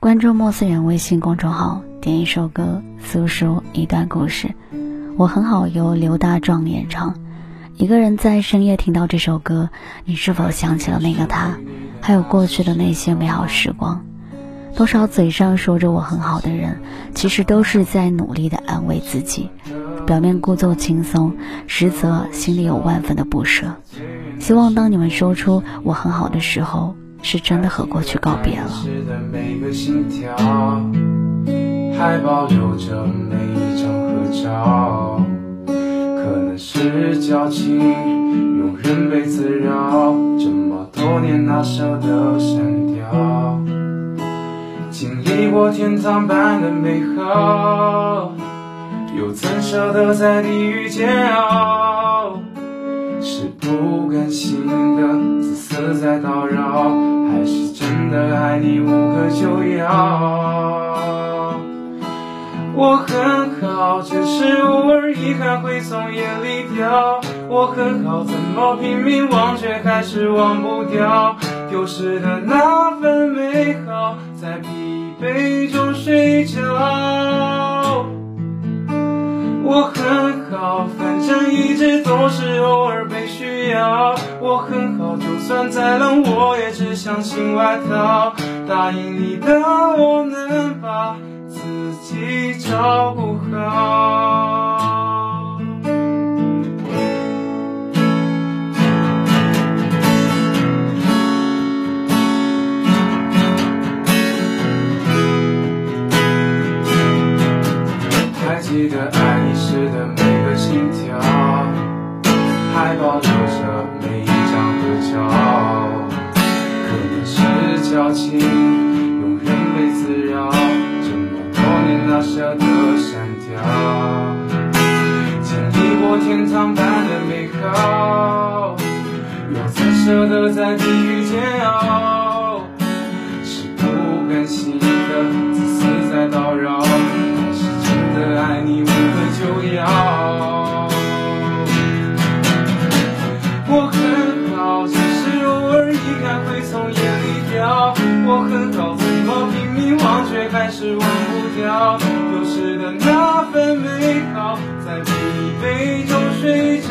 关注莫思远微信公众号，点一首歌，诉说一段故事。我很好，由刘大壮演唱。一个人在深夜听到这首歌，你是否想起了那个他，还有过去的那些美好时光？多少嘴上说着我很好的人，其实都是在努力的安慰自己，表面故作轻松，实则心里有万分的不舍。希望当你们说出我很好的时候。是真的和过去告别了。还保留着每一张合照，可能是矫情，庸人被滋扰，这么多年哪舍得删掉？经历过天堂般的美好，又怎舍得在地狱煎熬？是不甘心的自私在叨扰。还是真的爱你无可救药。我很好，只是偶尔遗憾会从眼里掉。我很好，怎么拼命忘却还是忘不掉丢失的那份美好，在疲惫中睡着。很好，就算再冷，我也只想新外套。答应你的，我能把自己照顾好。还记得爱你时的每个心跳，还保留着年哪舍得删掉？经历过天堂般的美好，又怎舍得在地狱煎熬？却还是忘不掉丢失的那份美好，在疲惫中睡着。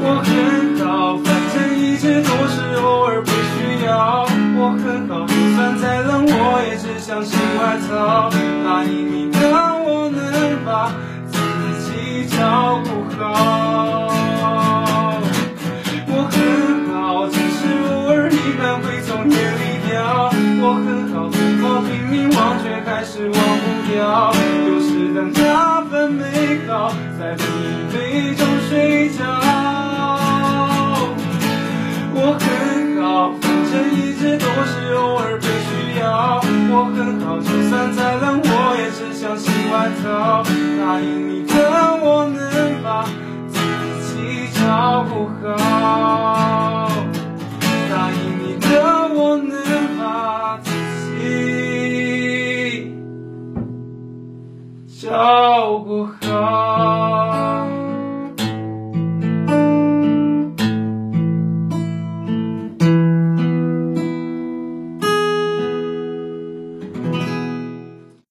我很好，反正一切都是偶尔被需要。我很好，就算再冷，我也只想新外套。答应你的，我能把自己照顾好。我很好，只是偶尔遗憾会从眼里我很好，怎么拼命忘却还是忘不掉丢失的那份美好，在疲惫中睡着。我很好，反正一直都是偶尔被需要。我很好，就算再冷。我也只穿新外套，答应你的，我能把自己照顾好。照顾好。